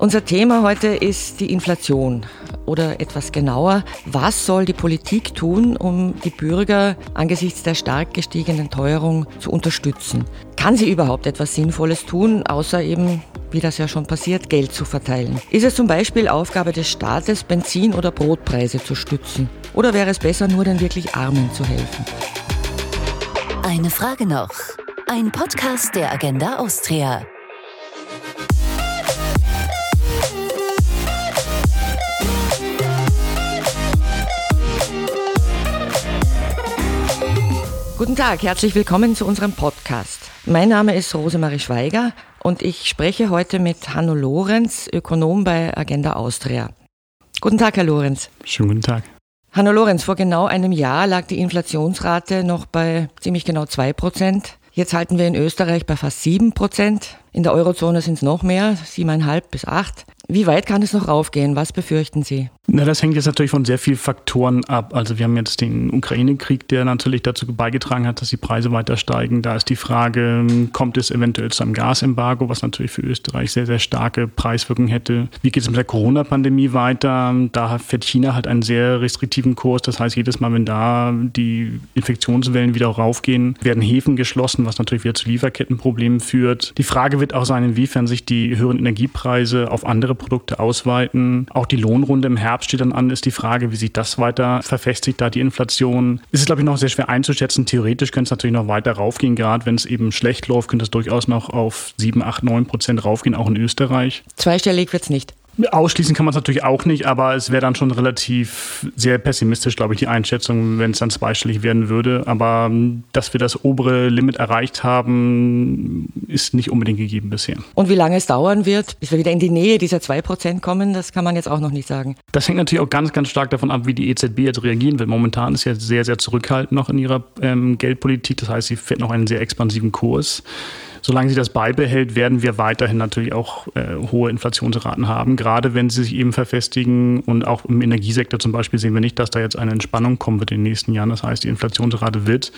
Unser Thema heute ist die Inflation oder etwas genauer, was soll die Politik tun, um die Bürger angesichts der stark gestiegenen Teuerung zu unterstützen? Kann sie überhaupt etwas Sinnvolles tun, außer eben, wie das ja schon passiert, Geld zu verteilen? Ist es zum Beispiel Aufgabe des Staates, Benzin- oder Brotpreise zu stützen? Oder wäre es besser, nur den wirklich Armen zu helfen? Eine Frage noch. Ein Podcast der Agenda Austria. Guten Tag, herzlich willkommen zu unserem Podcast. Mein Name ist Rosemarie Schweiger und ich spreche heute mit Hanno Lorenz, Ökonom bei Agenda Austria. Guten Tag, Herr Lorenz. Schönen guten Tag. Hanno Lorenz, vor genau einem Jahr lag die Inflationsrate noch bei ziemlich genau zwei Prozent. Jetzt halten wir in Österreich bei fast sieben Prozent. In der Eurozone sind es noch mehr, siebeneinhalb bis acht. Wie weit kann es noch raufgehen? Was befürchten Sie? Na, das hängt jetzt natürlich von sehr vielen Faktoren ab. Also wir haben jetzt den Ukraine-Krieg, der natürlich dazu beigetragen hat, dass die Preise weiter steigen. Da ist die Frage, kommt es eventuell zu einem Gasembargo, was natürlich für Österreich sehr, sehr starke Preiswirkungen hätte. Wie geht es mit der Corona-Pandemie weiter? Da fährt China halt einen sehr restriktiven Kurs. Das heißt, jedes Mal, wenn da die Infektionswellen wieder raufgehen, werden Häfen geschlossen, was natürlich wieder zu Lieferkettenproblemen führt. Die Frage wird auch sein, inwiefern sich die höheren Energiepreise auf andere Produkte ausweiten. Auch die Lohnrunde im Herbst steht dann an, ist die Frage, wie sich das weiter verfestigt, da die Inflation. Es ist, glaube ich, noch sehr schwer einzuschätzen. Theoretisch könnte es natürlich noch weiter raufgehen. Gerade wenn es eben schlecht läuft, könnte es durchaus noch auf 7, 8, 9 Prozent raufgehen, auch in Österreich. Zweistellig wird es nicht. Ausschließen kann man es natürlich auch nicht, aber es wäre dann schon relativ sehr pessimistisch, glaube ich, die Einschätzung, wenn es dann zweistellig werden würde. Aber ähm, dass wir das obere Limit erreicht haben, ist nicht unbedingt gegeben bisher. Und wie lange es dauern wird, bis wir wieder in die Nähe dieser 2% kommen, das kann man jetzt auch noch nicht sagen. Das hängt natürlich auch ganz, ganz stark davon ab, wie die EZB jetzt reagieren wird. Momentan ist ja sehr, sehr zurückhaltend noch in ihrer ähm, Geldpolitik. Das heißt, sie fährt noch einen sehr expansiven Kurs. Solange sie das beibehält, werden wir weiterhin natürlich auch äh, hohe Inflationsraten haben, gerade wenn sie sich eben verfestigen. Und auch im Energiesektor zum Beispiel sehen wir nicht, dass da jetzt eine Entspannung kommen wird in den nächsten Jahren. Das heißt, die Inflationsrate wird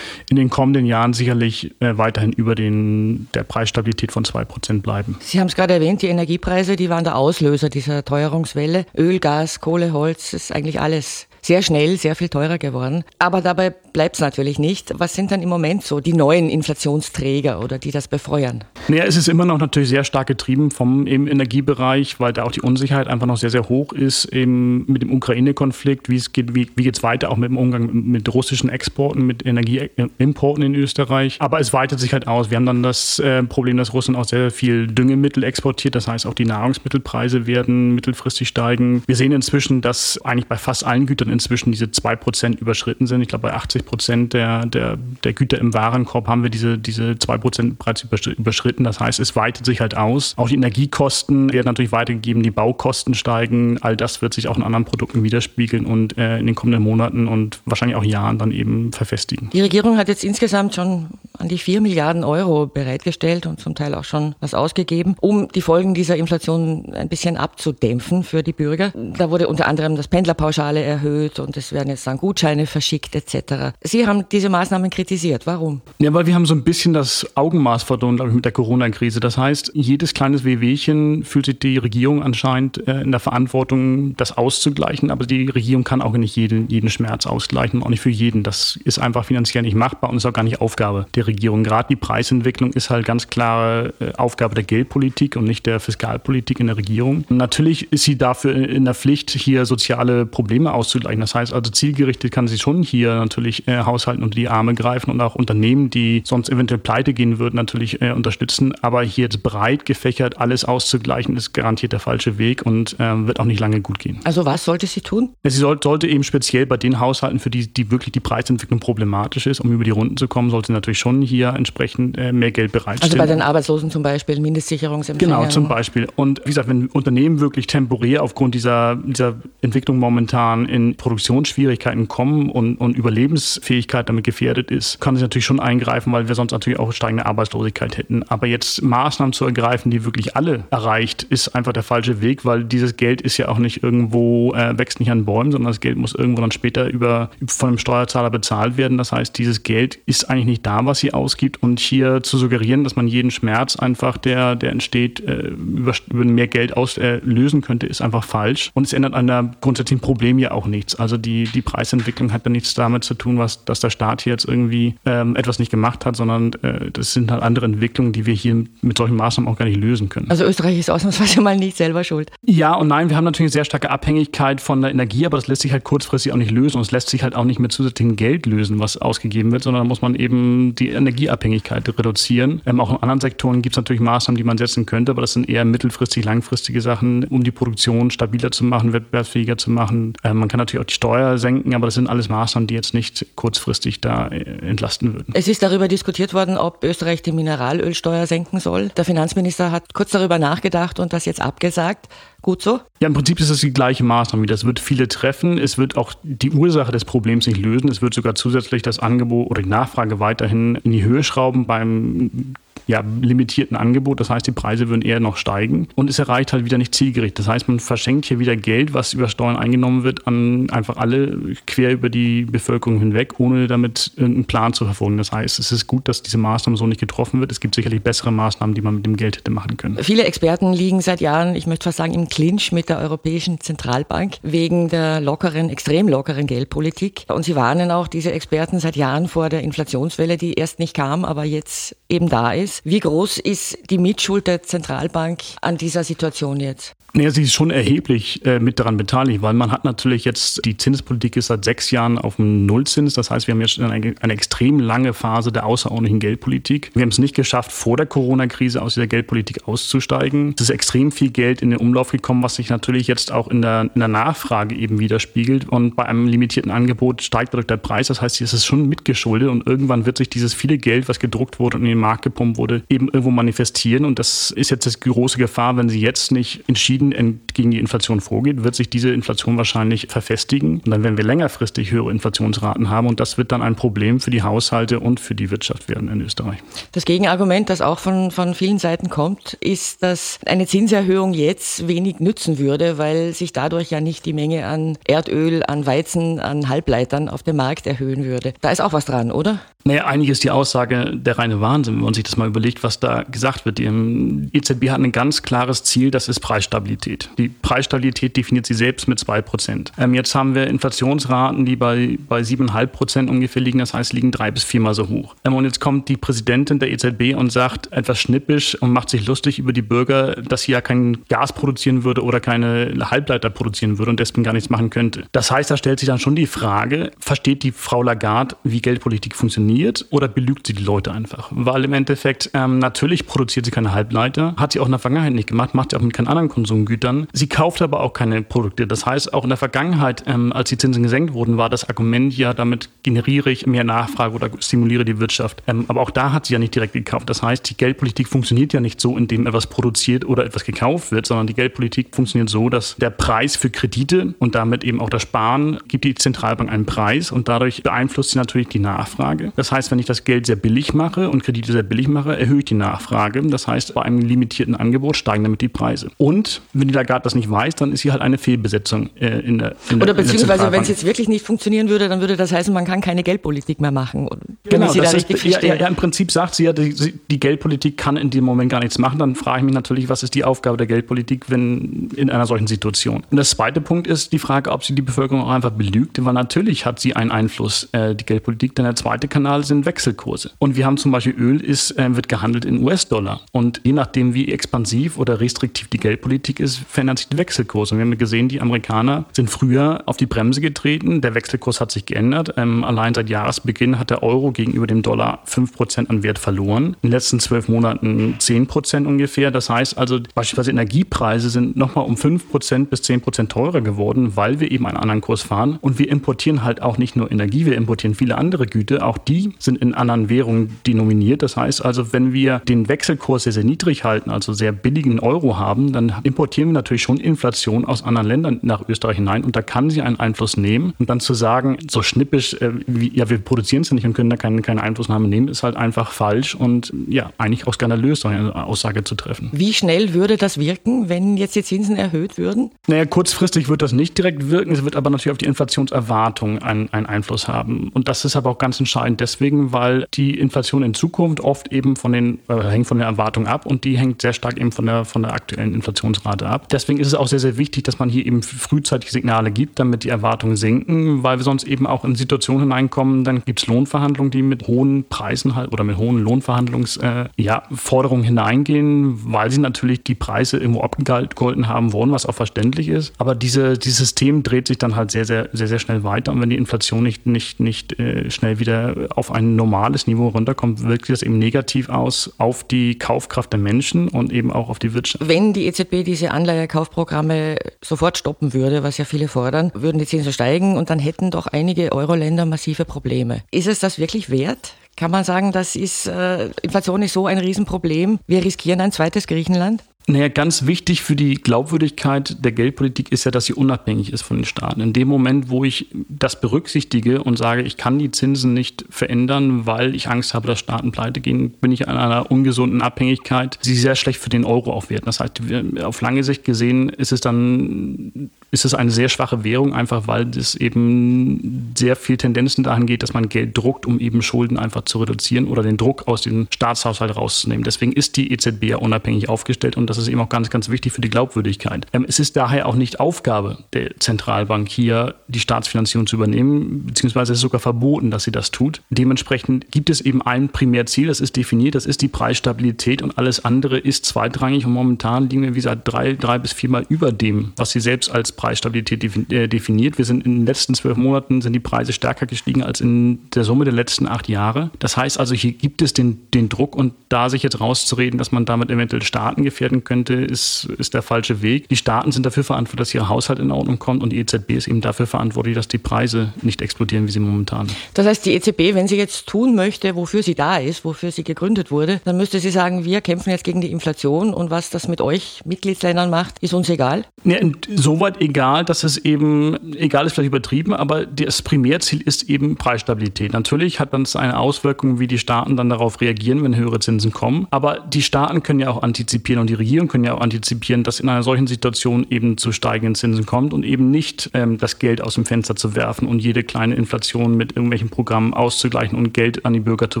in den kommenden Jahren sicherlich äh, weiterhin über den, der Preisstabilität von 2% bleiben. Sie haben es gerade erwähnt, die Energiepreise, die waren der Auslöser dieser Teuerungswelle. Öl, Gas, Kohle, Holz, ist eigentlich alles sehr schnell sehr viel teurer geworden. Aber dabei bleibt es natürlich nicht. Was sind dann im Moment so die neuen Inflationsträger oder die das befeuern? Naja, es ist immer noch natürlich sehr stark getrieben vom Energiebereich, weil da auch die Unsicherheit einfach noch sehr, sehr hoch ist, eben mit dem Ukraine-Konflikt, wie geht, wie, wie geht es weiter, auch mit dem Umgang mit russischen Exporten, mit Energieimporten in Österreich. Aber es weitet sich halt aus. Wir haben dann das äh, Problem, dass Russland auch sehr viel Düngemittel exportiert. Das heißt, auch die Nahrungsmittelpreise werden mittelfristig steigen. Wir sehen inzwischen, dass eigentlich bei fast allen Gütern inzwischen diese 2% überschritten sind. Ich glaube, bei 80 der, der, der Güter im Warenkorb haben wir diese, diese 2% bereits überschritten. Das heißt, es weitet sich halt aus. Auch die Energiekosten werden natürlich weitergegeben, die Baukosten steigen. All das wird sich auch in anderen Produkten widerspiegeln und äh, in den kommenden Monaten und wahrscheinlich auch Jahren dann eben verfestigen. Die Regierung hat jetzt insgesamt schon an die 4 Milliarden Euro bereitgestellt und zum Teil auch schon was ausgegeben, um die Folgen dieser Inflation ein bisschen abzudämpfen für die Bürger. Da wurde unter anderem das Pendlerpauschale erhöht und es werden jetzt dann Gutscheine verschickt etc. Sie haben diese Maßnahmen kritisiert. Warum? Ja, weil wir haben so ein bisschen das Augenmaß verloren, glaube ich, mit der Corona-Krise. Das heißt, jedes kleines Wehwehchen fühlt sich die Regierung anscheinend äh, in der Verantwortung, das auszugleichen. Aber die Regierung kann auch nicht jeden, jeden Schmerz ausgleichen, auch nicht für jeden. Das ist einfach finanziell nicht machbar und ist auch gar nicht Aufgabe der Regierung. Gerade die Preisentwicklung ist halt ganz klare äh, Aufgabe der Geldpolitik und nicht der Fiskalpolitik in der Regierung. Natürlich ist sie dafür in der Pflicht, hier soziale Probleme auszugleichen. Das heißt also zielgerichtet kann sie schon hier natürlich äh, Haushalten unter die Arme greifen und auch Unternehmen, die sonst eventuell pleite gehen würden, natürlich äh, unterstützen. Aber hier jetzt breit gefächert alles auszugleichen, ist garantiert der falsche Weg und äh, wird auch nicht lange gut gehen. Also was sollte sie tun? Sie soll, sollte eben speziell bei den Haushalten, für die, die wirklich die Preisentwicklung problematisch ist, um über die Runden zu kommen, sollte sie natürlich schon hier entsprechend äh, mehr Geld bereitstellen. Also bei den Arbeitslosen zum Beispiel, Mindestsicherungsempfänger. Genau, zum Beispiel. Und wie gesagt, wenn Unternehmen wirklich temporär aufgrund dieser, dieser Entwicklung momentan in Produktionsschwierigkeiten kommen und, und Überlebensfähigkeit damit gefährdet ist, kann sie natürlich schon eingreifen, weil wir sonst natürlich auch steigende Arbeitslosigkeit hätten. Aber jetzt Maßnahmen zu ergreifen, die wirklich alle erreicht, ist einfach der falsche Weg, weil dieses Geld ist ja auch nicht irgendwo, äh, wächst nicht an Bäumen, sondern das Geld muss irgendwo dann später über, von einem Steuerzahler bezahlt werden. Das heißt, dieses Geld ist eigentlich nicht da, was sie sie ausgibt und hier zu suggerieren, dass man jeden Schmerz einfach, der, der entsteht, äh, über, über mehr Geld auslösen äh, könnte, ist einfach falsch. Und es ändert an der grundsätzlichen Problem ja auch nichts. Also die, die Preisentwicklung hat ja nichts damit zu tun, was, dass der Staat hier jetzt irgendwie ähm, etwas nicht gemacht hat, sondern äh, das sind halt andere Entwicklungen, die wir hier mit solchen Maßnahmen auch gar nicht lösen können. Also Österreich ist ausnahmsweise mal nicht selber schuld. Ja und nein, wir haben natürlich eine sehr starke Abhängigkeit von der Energie, aber das lässt sich halt kurzfristig auch nicht lösen und es lässt sich halt auch nicht mit zusätzlichem Geld lösen, was ausgegeben wird, sondern da muss man eben die Energieabhängigkeit reduzieren. Ähm, auch in anderen Sektoren gibt es natürlich Maßnahmen, die man setzen könnte, aber das sind eher mittelfristig, langfristige Sachen, um die Produktion stabiler zu machen, wettbewerbsfähiger zu machen. Ähm, man kann natürlich auch die Steuer senken, aber das sind alles Maßnahmen, die jetzt nicht kurzfristig da äh, entlasten würden. Es ist darüber diskutiert worden, ob Österreich die Mineralölsteuer senken soll. Der Finanzminister hat kurz darüber nachgedacht und das jetzt abgesagt. Gut so? Ja, im Prinzip ist es die gleiche Maßnahme. Es wird viele treffen. Es wird auch die Ursache des Problems nicht lösen. Es wird sogar zusätzlich das Angebot oder die Nachfrage weiterhin in die Höhe schrauben beim ja, limitierten Angebot. Das heißt, die Preise würden eher noch steigen und es erreicht halt wieder nicht zielgerichtet. Das heißt, man verschenkt hier wieder Geld, was über Steuern eingenommen wird, an einfach alle quer über die Bevölkerung hinweg, ohne damit irgendeinen Plan zu verfolgen. Das heißt, es ist gut, dass diese Maßnahme so nicht getroffen wird. Es gibt sicherlich bessere Maßnahmen, die man mit dem Geld hätte machen können. Viele Experten liegen seit Jahren, ich möchte fast sagen, im Clinch mit der Europäischen Zentralbank wegen der lockeren, extrem lockeren Geldpolitik. Und sie warnen auch diese Experten seit Jahren vor der Inflationswelle, die erst nicht kam, aber jetzt eben da ist. Wie groß ist die Mitschuld der Zentralbank an dieser Situation jetzt? Naja, sie ist schon erheblich äh, mit daran beteiligt, weil man hat natürlich jetzt, die Zinspolitik ist seit sechs Jahren auf dem Nullzins. Das heißt, wir haben jetzt eine, eine extrem lange Phase der außerordentlichen Geldpolitik. Wir haben es nicht geschafft, vor der Corona-Krise aus dieser Geldpolitik auszusteigen. Es ist extrem viel Geld in den Umlauf gekommen, was sich natürlich jetzt auch in der, in der Nachfrage eben widerspiegelt. Und bei einem limitierten Angebot steigt dadurch der Preis. Das heißt, es ist schon mitgeschuldet und irgendwann wird sich dieses viele Geld, was gedruckt wurde und in den Markt gepumpt wurde, eben irgendwo manifestieren. Und das ist jetzt die große Gefahr, wenn sie jetzt nicht entschieden entschieden gegen die Inflation vorgeht, wird sich diese Inflation wahrscheinlich verfestigen. Und dann werden wir längerfristig höhere Inflationsraten haben. Und das wird dann ein Problem für die Haushalte und für die Wirtschaft werden in Österreich. Das Gegenargument, das auch von, von vielen Seiten kommt, ist, dass eine Zinserhöhung jetzt wenig nützen würde, weil sich dadurch ja nicht die Menge an Erdöl, an Weizen, an Halbleitern auf dem Markt erhöhen würde. Da ist auch was dran, oder? Naja, eigentlich ist die Aussage der reine Wahnsinn, wenn man sich das mal überlegt, was da gesagt wird. Die EZB hat ein ganz klares Ziel, das ist Preisstabilität. Die Preisstabilität definiert sie selbst mit 2%. Ähm, jetzt haben wir Inflationsraten, die bei, bei 7,5% ungefähr liegen, das heißt, liegen drei bis viermal so hoch. Ähm, und jetzt kommt die Präsidentin der EZB und sagt etwas schnippisch und macht sich lustig über die Bürger, dass sie ja kein Gas produzieren würde oder keine Halbleiter produzieren würde und deswegen gar nichts machen könnte. Das heißt, da stellt sich dann schon die Frage, versteht die Frau Lagarde, wie Geldpolitik funktioniert oder belügt sie die Leute einfach? Weil im Endeffekt, ähm, natürlich produziert sie keine Halbleiter, hat sie auch in der Vergangenheit nicht gemacht, macht sie auch mit keinen anderen Konsumgütern. Sie kauft aber auch keine Produkte. Das heißt, auch in der Vergangenheit, ähm, als die Zinsen gesenkt wurden, war das Argument ja, damit generiere ich mehr Nachfrage oder stimuliere die Wirtschaft. Ähm, aber auch da hat sie ja nicht direkt gekauft. Das heißt, die Geldpolitik funktioniert ja nicht so, indem etwas produziert oder etwas gekauft wird, sondern die Geldpolitik funktioniert so, dass der Preis für Kredite und damit eben auch das Sparen gibt die Zentralbank einen Preis und dadurch beeinflusst sie natürlich die Nachfrage. Das heißt, wenn ich das Geld sehr billig mache und Kredite sehr billig mache, erhöhe ich die Nachfrage. Das heißt, bei einem limitierten Angebot steigen damit die Preise. Und wenn die Lagarde das nicht weiß, dann ist sie halt eine Fehlbesetzung äh, in der in Oder beziehungsweise, wenn es jetzt wirklich nicht funktionieren würde, dann würde das heißen, man kann keine Geldpolitik mehr machen. Wenn genau, da ist, ja, ja, ja, im Prinzip sagt sie ja, die, die, Geldpolitik kann in dem Moment gar nichts machen. Dann frage ich mich natürlich, was ist die Aufgabe der Geldpolitik, wenn in einer solchen Situation? Und das zweite Punkt ist die Frage, ob sie die Bevölkerung auch einfach belügt, weil natürlich hat sie einen Einfluss, äh, die Geldpolitik. Denn der zweite Kanal Kanal sind Wechselkurse. Und wir haben zum Beispiel Öl ist, äh, wird gehandelt in US-Dollar. Und je nachdem, wie expansiv oder restriktiv die Geldpolitik ist, verändern sich die Wechselkurse. Und wir haben gesehen, die Amerikaner sind früher auf die Bremse getreten. Der Wechselkurs hat sich geändert. Ähm, allein seit Jahresbeginn hat der Euro gegenüber dem Dollar 5% an Wert verloren. In den letzten zwölf Monaten 10% ungefähr. Das heißt also, beispielsweise Energiepreise sind nochmal um 5% bis 10% teurer geworden, weil wir eben einen anderen Kurs fahren. Und wir importieren halt auch nicht nur Energie, wir importieren viele andere Güter, auch die sind in anderen Währungen denominiert. Das heißt also, Also wenn wir den Wechselkurs sehr, sehr niedrig halten, also sehr billigen Euro haben, dann importieren wir natürlich schon Inflation aus anderen Ländern nach Österreich hinein und da kann sie einen Einfluss nehmen. Und dann zu sagen, so schnippisch, äh, wie, ja, wir produzieren es ja nicht und können da keine, keine Einflussnahme nehmen, ist halt einfach falsch und ja, eigentlich auch skandalös, so eine Aussage zu treffen. Wie schnell würde das wirken, wenn jetzt die Zinsen erhöht würden? Naja, kurzfristig wird das nicht direkt wirken, es wird aber natürlich auf die Inflationserwartung einen, einen Einfluss haben. Und das ist aber auch ganz entscheidend deswegen, weil die Inflation in Zukunft oft eben von den, äh, hängt von der Erwartung ab und die hängt sehr stark eben von der, von der aktuellen Inflationsrate ab. Deswegen ist es auch sehr, sehr wichtig, dass man hier eben frühzeitig Signale gibt, damit die Erwartungen sinken, weil wir sonst eben auch in Situationen hineinkommen, dann gibt es Lohnverhandlungen, die mit hohen Preisen halt oder mit hohen Lohnverhandlungsforderungen äh, ja, hineingehen, weil sie natürlich die Preise irgendwo abgegolten haben wollen, was auch verständlich ist. Aber diese, dieses System dreht sich dann halt sehr, sehr, sehr, sehr schnell weiter und wenn die Inflation nicht, nicht, nicht äh, schnell wieder auf ein normales Niveau runterkommt, wirkt das eben negativ aus auf die Kaufkraft der Menschen und eben auch auf die Wirtschaft. Wenn die EZB diese Anleihekaufprogramme sofort stoppen würde, was ja viele fordern, würden die Zinsen steigen und dann hätten doch einige Euro-Länder massive Probleme. Ist es das wirklich wert? Kann man sagen, das ist, äh, Inflation ist so ein Riesenproblem, wir riskieren ein zweites Griechenland? Naja, ganz wichtig für die Glaubwürdigkeit der Geldpolitik ist ja, dass sie unabhängig ist von den Staaten. In dem Moment, wo ich das berücksichtige und sage, ich kann die Zinsen nicht verändern, weil ich Angst habe, dass Staaten pleite gehen, bin ich an einer ungesunden Abhängigkeit, die sehr schlecht für den Euro aufwerten. Das heißt, auf lange Sicht gesehen ist es dann ist es eine sehr schwache Währung, einfach weil es eben sehr viel Tendenzen dahin geht, dass man Geld druckt, um eben Schulden einfach zu reduzieren oder den Druck aus dem Staatshaushalt rauszunehmen. Deswegen ist die EZB ja unabhängig aufgestellt und das ist eben auch ganz, ganz wichtig für die Glaubwürdigkeit. Ähm, es ist daher auch nicht Aufgabe der Zentralbank hier, die Staatsfinanzierung zu übernehmen, beziehungsweise es ist sogar verboten, dass sie das tut. Dementsprechend gibt es eben ein Primärziel, das ist definiert, das ist die Preisstabilität und alles andere ist zweitrangig und momentan liegen wir wie gesagt drei, drei bis viermal über dem, was sie selbst als Preisstabilität äh, definiert. Wir sind in den letzten zwölf Monaten sind die Preise stärker gestiegen als in der Summe der letzten acht Jahre. Das heißt also, hier gibt es den, den Druck und da sich jetzt rauszureden, dass man damit eventuell Staaten gefährden könnte, ist, ist der falsche Weg. Die Staaten sind dafür verantwortlich, dass ihr Haushalt in Ordnung kommt und die EZB ist eben dafür verantwortlich, dass die Preise nicht explodieren, wie sie momentan. Das heißt, die EZB, wenn sie jetzt tun möchte, wofür sie da ist, wofür sie gegründet wurde, dann müsste sie sagen, wir kämpfen jetzt gegen die Inflation und was das mit euch Mitgliedsländern macht, ist uns egal? Ja, soweit egal, dass es eben, egal ist vielleicht übertrieben, aber das Primärziel ist eben Preisstabilität. Natürlich hat das eine Auswirkung, wie die Staaten dann darauf reagieren, wenn höhere Zinsen kommen. Aber die Staaten können ja auch antizipieren und die Regierung können ja auch antizipieren, dass in einer solchen Situation eben zu steigenden Zinsen kommt und eben nicht ähm, das Geld aus dem Fenster zu werfen und jede kleine Inflation mit irgendwelchen Programmen auszugleichen und Geld an die Bürger zu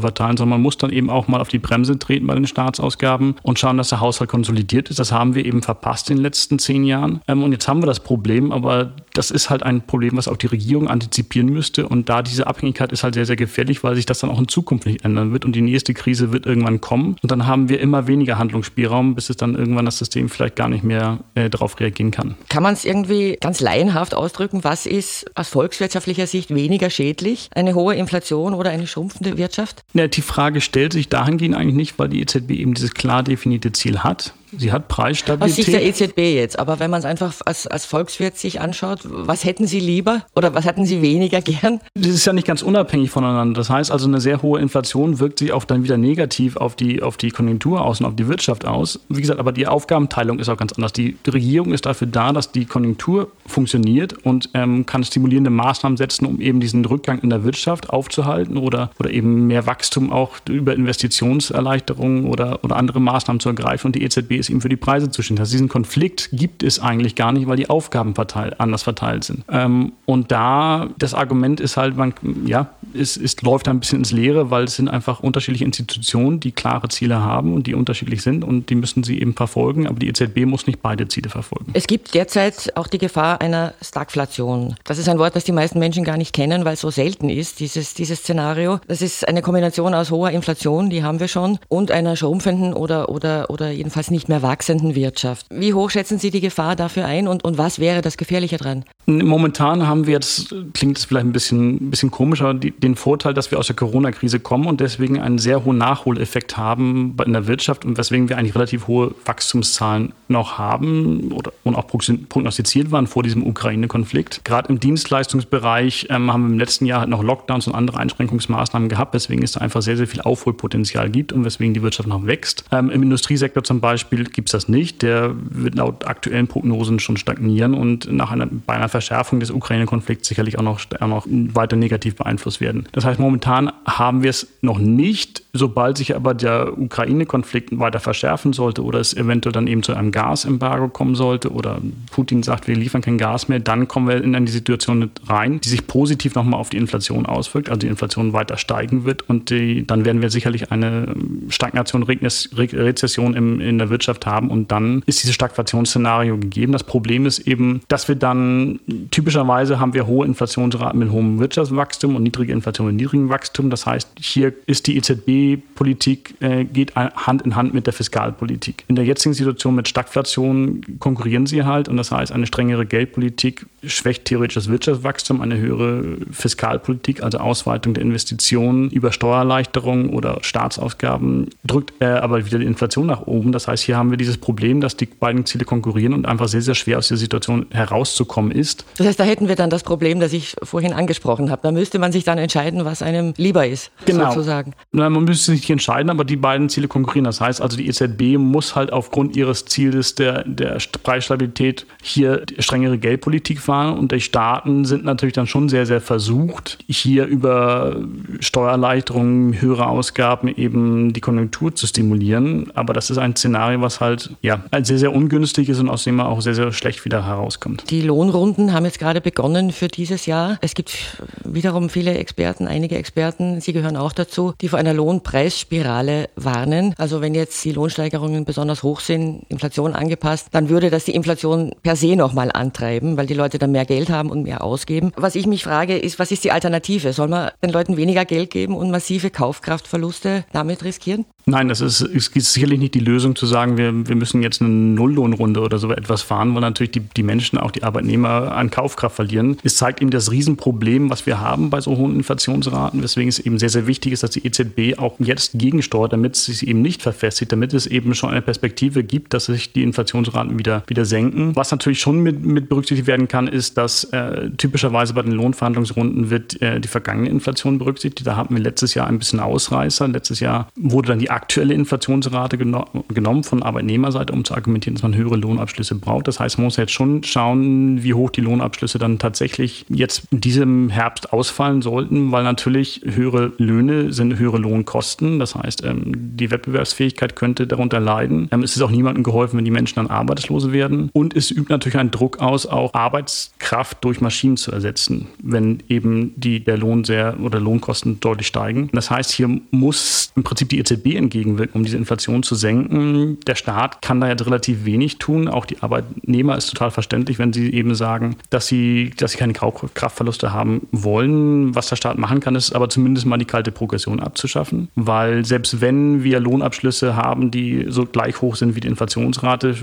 verteilen, sondern man muss dann eben auch mal auf die Bremse treten bei den Staatsausgaben und schauen, dass der Haushalt konsolidiert ist. Das haben wir eben verpasst in den letzten zehn Jahren. Ähm, und jetzt haben wir das Problem, aber das ist halt ein Problem, was auch die Regierung antizipieren müsste. Und da diese Abhängigkeit ist halt sehr, sehr gefährlich, weil sich das dann auch in Zukunft nicht ändern wird. Und die nächste Krise wird irgendwann kommen. Und dann haben wir immer weniger Handlungsspielraum, bis es dann irgendwann das System vielleicht gar nicht mehr äh, darauf reagieren kann. Kann man es irgendwie ganz laienhaft ausdrücken? Was ist aus volkswirtschaftlicher Sicht weniger schädlich? Eine hohe Inflation oder eine schrumpfende Wirtschaft? Ja, die Frage stellt sich dahingehend eigentlich nicht, weil die EZB eben dieses klar definierte Ziel hat. Sie hat Preisstabilität. Aus Sicht der EZB jetzt, aber wenn man es einfach als, als Volkswirt sich anschaut, was hätten Sie lieber oder was hätten Sie weniger gern? Das ist ja nicht ganz unabhängig voneinander. Das heißt also, eine sehr hohe Inflation wirkt sich auch dann wieder negativ auf die, auf die Konjunktur aus und auf die Wirtschaft aus. Wie gesagt, aber die Aufgabenteilung ist auch ganz anders. Die Regierung ist dafür da, dass die Konjunktur funktioniert und ähm, kann stimulierende Maßnahmen setzen, um eben diesen Rückgang in der Wirtschaft aufzuhalten oder, oder eben mehr Wachstum auch über Investitionserleichterungen oder, oder andere Maßnahmen zu ergreifen. Und die EZB ist ihm für die Preise zuständig. Also diesen Konflikt gibt es eigentlich gar nicht, weil die Aufgaben verteilt, anders verteilt sind. Ähm, und da das Argument ist halt, man, ja, es, es läuft ein bisschen ins Leere, weil es sind einfach unterschiedliche Institutionen, die klare Ziele haben und die unterschiedlich sind und die müssen sie eben verfolgen. Aber die EZB muss nicht beide Ziele verfolgen. Es gibt derzeit auch die Gefahr einer Stagflation. Das ist ein Wort, das die meisten Menschen gar nicht kennen, weil es so selten ist, dieses, dieses Szenario. Das ist eine Kombination aus hoher Inflation, die haben wir schon, und einer schrumpfenden oder, oder, oder jedenfalls nicht mehr wachsenden Wirtschaft. Wie hoch schätzen Sie die Gefahr dafür ein und, und was wäre das Gefährliche dran? Momentan haben wir jetzt, klingt es vielleicht ein bisschen, bisschen komisch, aber die, den Vorteil, dass wir aus der Corona-Krise kommen und deswegen einen sehr hohen Nachholeffekt haben in der Wirtschaft und weswegen wir eigentlich relativ hohe Wachstumszahlen noch haben oder, und auch prognostiziert waren vor diesem Ukraine-Konflikt. Gerade im Dienstleistungsbereich ähm, haben wir im letzten Jahr halt noch Lockdowns und andere Einschränkungsmaßnahmen gehabt, weswegen es da einfach sehr, sehr viel Aufholpotenzial gibt und weswegen die Wirtschaft noch wächst. Ähm, Im Industriesektor zum Beispiel gibt es das nicht. Der wird laut aktuellen Prognosen schon stagnieren und nach einer, bei einer Verschärfung des Ukraine-Konflikts sicherlich auch noch, auch noch weiter negativ beeinflusst werden. Das heißt, momentan haben wir es noch nicht. Sobald sich aber der Ukraine-Konflikt weiter verschärfen sollte oder es eventuell dann eben zu einem Gasembargo kommen sollte oder Putin sagt, wir liefern kein Gas mehr, dann kommen wir in die Situation rein, die sich positiv nochmal auf die Inflation auswirkt, also die Inflation weiter steigen wird und die, dann werden wir sicherlich eine Stagnation, Rezession im, in der Wirtschaft haben und dann ist dieses Stagflationsszenario gegeben. Das Problem ist eben, dass wir dann typischerweise haben wir hohe Inflationsraten mit hohem Wirtschaftswachstum und niedrige Inflation mit niedrigem Wachstum. Das heißt, hier ist die EZB-Politik äh, geht Hand in Hand mit der Fiskalpolitik. In der jetzigen Situation mit Stagflation konkurrieren sie halt und das heißt, eine strengere Geldpolitik schwächt theoretisch das Wirtschaftswachstum, eine höhere Fiskalpolitik, also Ausweitung der Investitionen über Steuererleichterungen oder Staatsausgaben, drückt äh, aber wieder die Inflation nach oben. Das heißt, hier haben wir dieses Problem, dass die beiden Ziele konkurrieren und einfach sehr, sehr schwer aus der Situation herauszukommen ist. Das heißt, da hätten wir dann das Problem, das ich vorhin angesprochen habe. Da müsste man sich dann entscheiden, was einem lieber ist, genau. sozusagen. Na, man müsste sich nicht entscheiden, aber die beiden Ziele konkurrieren. Das heißt also, die EZB muss halt aufgrund ihres Ziels der, der Preisstabilität hier strengere Geldpolitik fahren und die Staaten sind natürlich dann schon sehr, sehr versucht, hier über Steuererleichterungen, höhere Ausgaben eben die Konjunktur zu stimulieren. Aber das ist ein Szenario, was halt ja sehr, sehr ungünstig ist und aus dem man auch sehr, sehr schlecht wieder herauskommt. Die Lohnrunden haben jetzt gerade begonnen für dieses Jahr. Es gibt wiederum viele Experten, einige Experten, Sie gehören auch dazu, die vor einer Lohnpreisspirale warnen. Also wenn jetzt die Lohnsteigerungen besonders hoch sind, Inflation angepasst, dann würde das die Inflation per se nochmal antreiben, weil die Leute dann mehr Geld haben und mehr ausgeben. Was ich mich frage, ist, was ist die Alternative? Soll man den Leuten weniger Geld geben und massive Kaufkraftverluste damit riskieren? Nein, das ist, ist sicherlich nicht die Lösung zu sagen, wir, wir müssen jetzt eine Nulllohnrunde oder so etwas fahren, weil natürlich die, die Menschen, auch die Arbeitnehmer an Kaufkraft verlieren. Es zeigt eben das Riesenproblem, was wir haben bei so hohen Inflationsraten, weswegen es eben sehr, sehr wichtig ist, dass die EZB auch jetzt gegensteuert, damit es sich eben nicht verfestigt, damit es eben schon eine Perspektive gibt, dass sich die Inflationsraten wieder, wieder senken. Was natürlich schon mit, mit berücksichtigt werden kann, ist, dass äh, typischerweise bei den Lohnverhandlungsrunden wird äh, die vergangene Inflation berücksichtigt. Da hatten wir letztes Jahr ein bisschen Ausreißer. Letztes Jahr wurde dann die aktuelle Inflationsrate geno genommen von Arbeitnehmerseite, um zu argumentieren, dass man höhere Lohnabschlüsse braucht. Das heißt, man muss jetzt schon schauen, wie hoch die Lohnabschlüsse dann tatsächlich jetzt in diesem Herbst ausfallen sollten, weil natürlich höhere Löhne sind höhere Lohnkosten. Das heißt, ähm, die Wettbewerbsfähigkeit könnte darunter leiden. Ähm, es ist auch niemandem geholfen, wenn die Menschen dann arbeitslos werden. Und es übt natürlich einen Druck aus, auch Arbeitskraft durch Maschinen zu ersetzen, wenn eben die, der Lohn sehr oder Lohnkosten deutlich steigen. Das heißt, hier muss im Prinzip die EZB in entgegenwirken, um diese Inflation zu senken. Der Staat kann da jetzt relativ wenig tun. Auch die Arbeitnehmer ist total verständlich, wenn sie eben sagen, dass sie, dass sie keine Kraftverluste haben wollen. Was der Staat machen kann, ist aber zumindest mal die kalte Progression abzuschaffen. Weil selbst wenn wir Lohnabschlüsse haben, die so gleich hoch sind wie die Inflationsrate,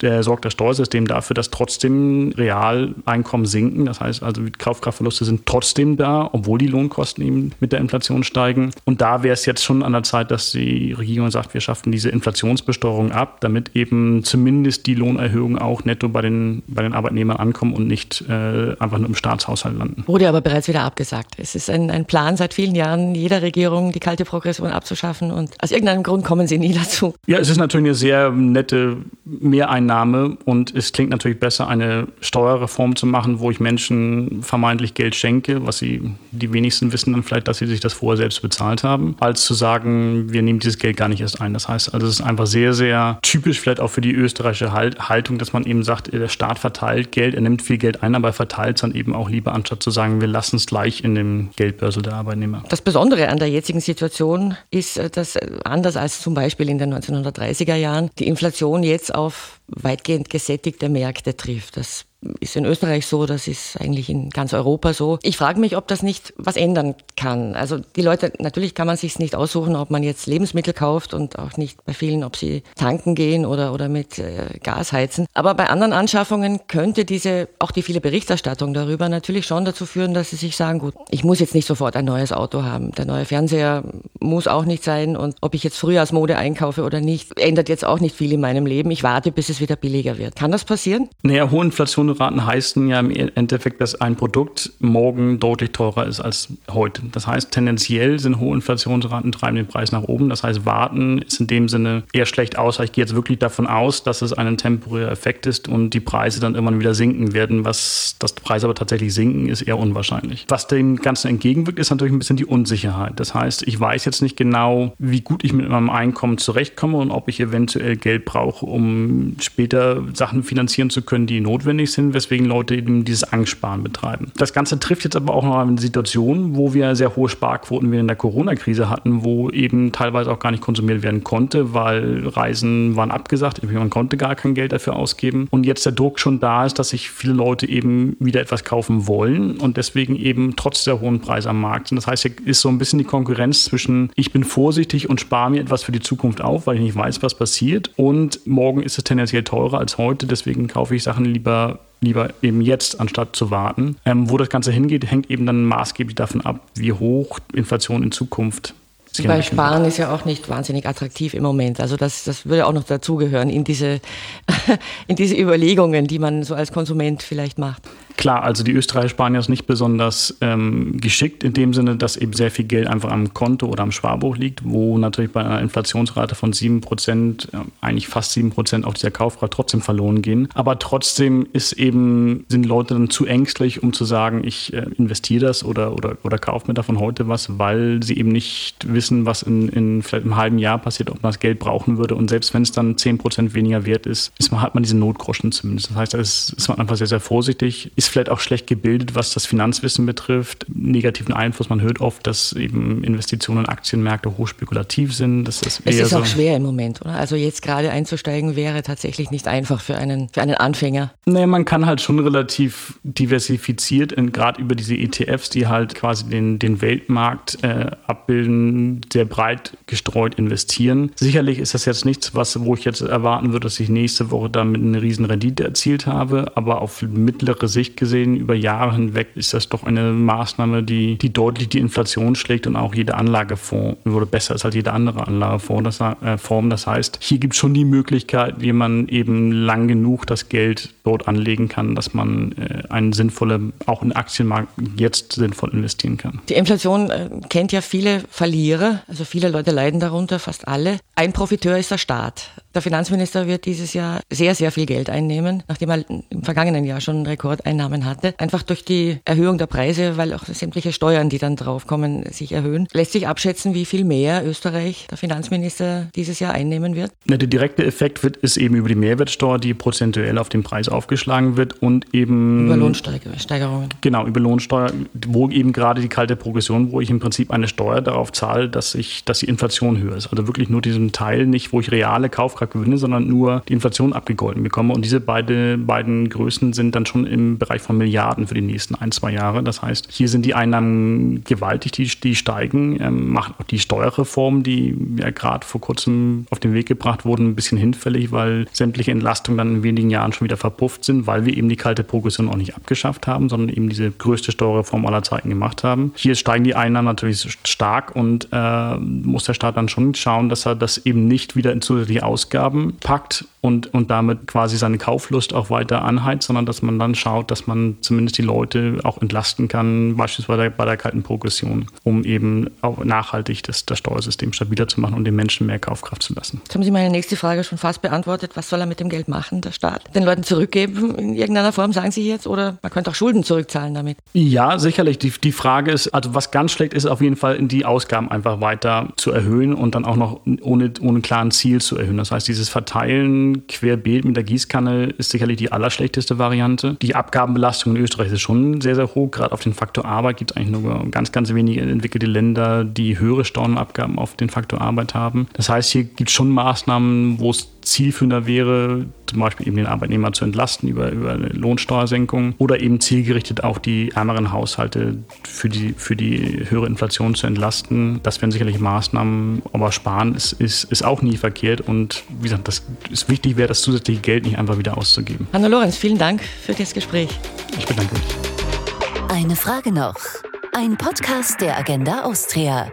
der sorgt das Steuersystem dafür, dass trotzdem Realeinkommen sinken. Das heißt also, Kaufkraftverluste sind trotzdem da, obwohl die Lohnkosten eben mit der Inflation steigen. Und da wäre es jetzt schon an der Zeit, dass die Regierung sagt, wir schaffen diese Inflationsbesteuerung ab, damit eben zumindest die Lohnerhöhungen auch netto bei den, bei den Arbeitnehmern ankommen und nicht äh, einfach nur im Staatshaushalt landen. Wurde aber bereits wieder abgesagt. Es ist ein, ein Plan seit vielen Jahren jeder Regierung, die kalte Progression abzuschaffen und aus irgendeinem Grund kommen sie nie dazu. Ja, es ist natürlich eine sehr nette Mehreinnahme Einnahme und es klingt natürlich besser, eine Steuerreform zu machen, wo ich Menschen vermeintlich Geld schenke, was sie die wenigsten wissen dann vielleicht, dass sie sich das vorher selbst bezahlt haben, als zu sagen, wir nehmen dieses Geld gar nicht erst ein. Das heißt, also es ist einfach sehr, sehr typisch vielleicht auch für die österreichische Haltung, dass man eben sagt, der Staat verteilt Geld, er nimmt viel Geld ein, aber er verteilt es dann eben auch lieber, anstatt zu sagen, wir lassen es gleich in dem Geldbörsel der Arbeitnehmer. Das Besondere an der jetzigen Situation ist, dass anders als zum Beispiel in den 1930er Jahren die Inflation jetzt auf weitgehend gesättigte Märkte trifft. Das ist in Österreich so, das ist eigentlich in ganz Europa so. Ich frage mich, ob das nicht was ändern kann. Also die Leute, natürlich kann man sich nicht aussuchen, ob man jetzt Lebensmittel kauft und auch nicht bei vielen, ob sie tanken gehen oder, oder mit äh, Gas heizen. Aber bei anderen Anschaffungen könnte diese, auch die viele Berichterstattung darüber natürlich schon dazu führen, dass sie sich sagen, gut, ich muss jetzt nicht sofort ein neues Auto haben. Der neue Fernseher muss auch nicht sein und ob ich jetzt Frühjahrsmode einkaufe oder nicht, ändert jetzt auch nicht viel in meinem Leben. Ich warte, bis es wieder billiger wird. Kann das passieren? Naja, hohe Inflationsraten heißen ja im Endeffekt, dass ein Produkt morgen deutlich teurer ist als heute. Das heißt, tendenziell sind hohe Inflationsraten treiben den Preis nach oben. Das heißt, warten ist in dem Sinne eher schlecht aus. Ich gehe jetzt wirklich davon aus, dass es ein temporärer Effekt ist und die Preise dann irgendwann wieder sinken werden. Was das Preise aber tatsächlich sinken, ist eher unwahrscheinlich. Was dem Ganzen entgegenwirkt, ist natürlich ein bisschen die Unsicherheit. Das heißt, ich weiß jetzt nicht genau, wie gut ich mit meinem Einkommen zurechtkomme und ob ich eventuell Geld brauche, um später Sachen finanzieren zu können, die notwendig sind, weswegen Leute eben dieses Angstsparen betreiben. Das Ganze trifft jetzt aber auch noch eine Situation, wo wir sehr hohe Sparquoten während der Corona-Krise hatten, wo eben teilweise auch gar nicht konsumiert werden konnte, weil Reisen waren abgesagt, man konnte gar kein Geld dafür ausgeben. Und jetzt der Druck schon da ist, dass sich viele Leute eben wieder etwas kaufen wollen und deswegen eben trotz der hohen Preise am Markt sind. Das heißt, hier ist so ein bisschen die Konkurrenz zwischen ich bin vorsichtig und spare mir etwas für die Zukunft auf, weil ich nicht weiß, was passiert und morgen ist es tendenziell teurer als heute, deswegen kaufe ich Sachen lieber lieber eben jetzt, anstatt zu warten. Ähm, wo das Ganze hingeht, hängt eben dann maßgeblich davon ab, wie hoch Inflation in Zukunft weil Sparen ist ja auch nicht wahnsinnig attraktiv im Moment. Also das, das würde auch noch dazugehören in diese, in diese Überlegungen, die man so als Konsument vielleicht macht. Klar, also die Österreicher sparen jetzt nicht besonders ähm, geschickt in dem Sinne, dass eben sehr viel Geld einfach am Konto oder am Sparbuch liegt, wo natürlich bei einer Inflationsrate von 7%, äh, eigentlich fast 7% auf dieser Kaufkraft trotzdem verloren gehen. Aber trotzdem ist eben, sind Leute dann zu ängstlich, um zu sagen, ich äh, investiere das oder, oder, oder kaufe mir davon heute was, weil sie eben nicht wissen, was in, in vielleicht einem halben Jahr passiert, ob man das Geld brauchen würde. Und selbst wenn es dann 10% weniger wert ist, ist man, hat man diese Notgroschen zumindest. Das heißt, da ist, ist man einfach sehr, sehr vorsichtig. Ist vielleicht auch schlecht gebildet, was das Finanzwissen betrifft. Negativen Einfluss. Man hört oft, dass eben Investitionen in Aktienmärkte hochspekulativ sind. Das ist es ist so auch schwer im Moment, oder? Also jetzt gerade einzusteigen wäre tatsächlich nicht einfach für einen, für einen Anfänger. Nee, man kann halt schon relativ diversifiziert, gerade über diese ETFs, die halt quasi den, den Weltmarkt äh, abbilden, sehr breit gestreut investieren. Sicherlich ist das jetzt nichts, was, wo ich jetzt erwarten würde, dass ich nächste Woche damit eine riesen Rendite erzielt habe, aber auf mittlere Sicht gesehen, über Jahre hinweg ist das doch eine Maßnahme, die, die deutlich die Inflation schlägt und auch jede Anlageform wurde besser als jede andere Anlageform. Das, äh, das heißt, hier gibt es schon die Möglichkeit, wie man eben lang genug das Geld dort anlegen kann, dass man äh, einen sinnvollen, auch in Aktienmarkt jetzt sinnvoll investieren kann. Die Inflation äh, kennt ja viele Verlierer, also viele Leute leiden darunter, fast alle. Ein Profiteur ist der Staat. Der Finanzminister wird dieses Jahr sehr, sehr viel Geld einnehmen, nachdem er im vergangenen Jahr schon Rekordeinnahmen hatte. Einfach durch die Erhöhung der Preise, weil auch sämtliche Steuern, die dann draufkommen, sich erhöhen. Lässt sich abschätzen, wie viel mehr Österreich der Finanzminister dieses Jahr einnehmen wird? Ja, der direkte Effekt wird, ist eben über die Mehrwertsteuer, die prozentuell auf den Preis aufgeschlagen wird und eben... Über Lohnsteigerungen. Genau, über Lohnsteuer, wo eben gerade die kalte Progression, wo ich im Prinzip eine Steuer darauf zahle, dass, ich, dass die Inflation höher ist. Also wirklich nur diesen Teil, nicht wo ich reale Kaufkraft gewinne, sondern nur die Inflation abgegolten bekomme. Und diese beide, beiden Größen sind dann schon im Bereich von Milliarden für die nächsten ein, zwei Jahre. Das heißt, hier sind die Einnahmen gewaltig, die, die steigen, ähm, macht auch die Steuerreform, die ja gerade vor kurzem auf den Weg gebracht wurden, ein bisschen hinfällig, weil sämtliche Entlastungen dann in wenigen Jahren schon wieder verpufft sind, weil wir eben die kalte Progression auch nicht abgeschafft haben, sondern eben diese größte Steuerreform aller Zeiten gemacht haben. Hier steigen die Einnahmen natürlich stark und äh, muss der Staat dann schon schauen, dass er das eben nicht wieder in zusätzliche Ausgaben Ausgaben packt und, und damit quasi seine Kauflust auch weiter anheizt, sondern dass man dann schaut, dass man zumindest die Leute auch entlasten kann, beispielsweise bei der kalten Progression, um eben auch nachhaltig das, das Steuersystem stabiler zu machen und den Menschen mehr Kaufkraft zu lassen. Jetzt haben Sie meine nächste Frage schon fast beantwortet. Was soll er mit dem Geld machen, der Staat? Den Leuten zurückgeben in irgendeiner Form, sagen Sie jetzt? Oder man könnte auch Schulden zurückzahlen damit? Ja, sicherlich. Die, die Frage ist, also was ganz schlecht ist, auf jeden Fall die Ausgaben einfach weiter zu erhöhen und dann auch noch ohne, ohne klaren Ziel zu erhöhen. Das heißt, dieses Verteilen querbeet mit der Gießkanne ist sicherlich die allerschlechteste Variante. Die Abgabenbelastung in Österreich ist schon sehr, sehr hoch. Gerade auf den Faktor Arbeit gibt es eigentlich nur ganz, ganz wenige entwickelte Länder, die höhere Steuernabgaben auf den Faktor Arbeit haben. Das heißt, hier gibt es schon Maßnahmen, wo es zielführender wäre, zum Beispiel eben den Arbeitnehmer zu entlasten über, über eine Lohnsteuersenkung oder eben zielgerichtet auch die ärmeren Haushalte für die, für die höhere Inflation zu entlasten. Das wären sicherlich Maßnahmen, aber sparen ist, ist, ist auch nie verkehrt und wie gesagt, das ist wichtig wäre, das zusätzliche Geld nicht einfach wieder auszugeben. Hanna Lorenz, vielen Dank für das Gespräch. Ich bedanke mich. Eine Frage noch. Ein Podcast der Agenda Austria.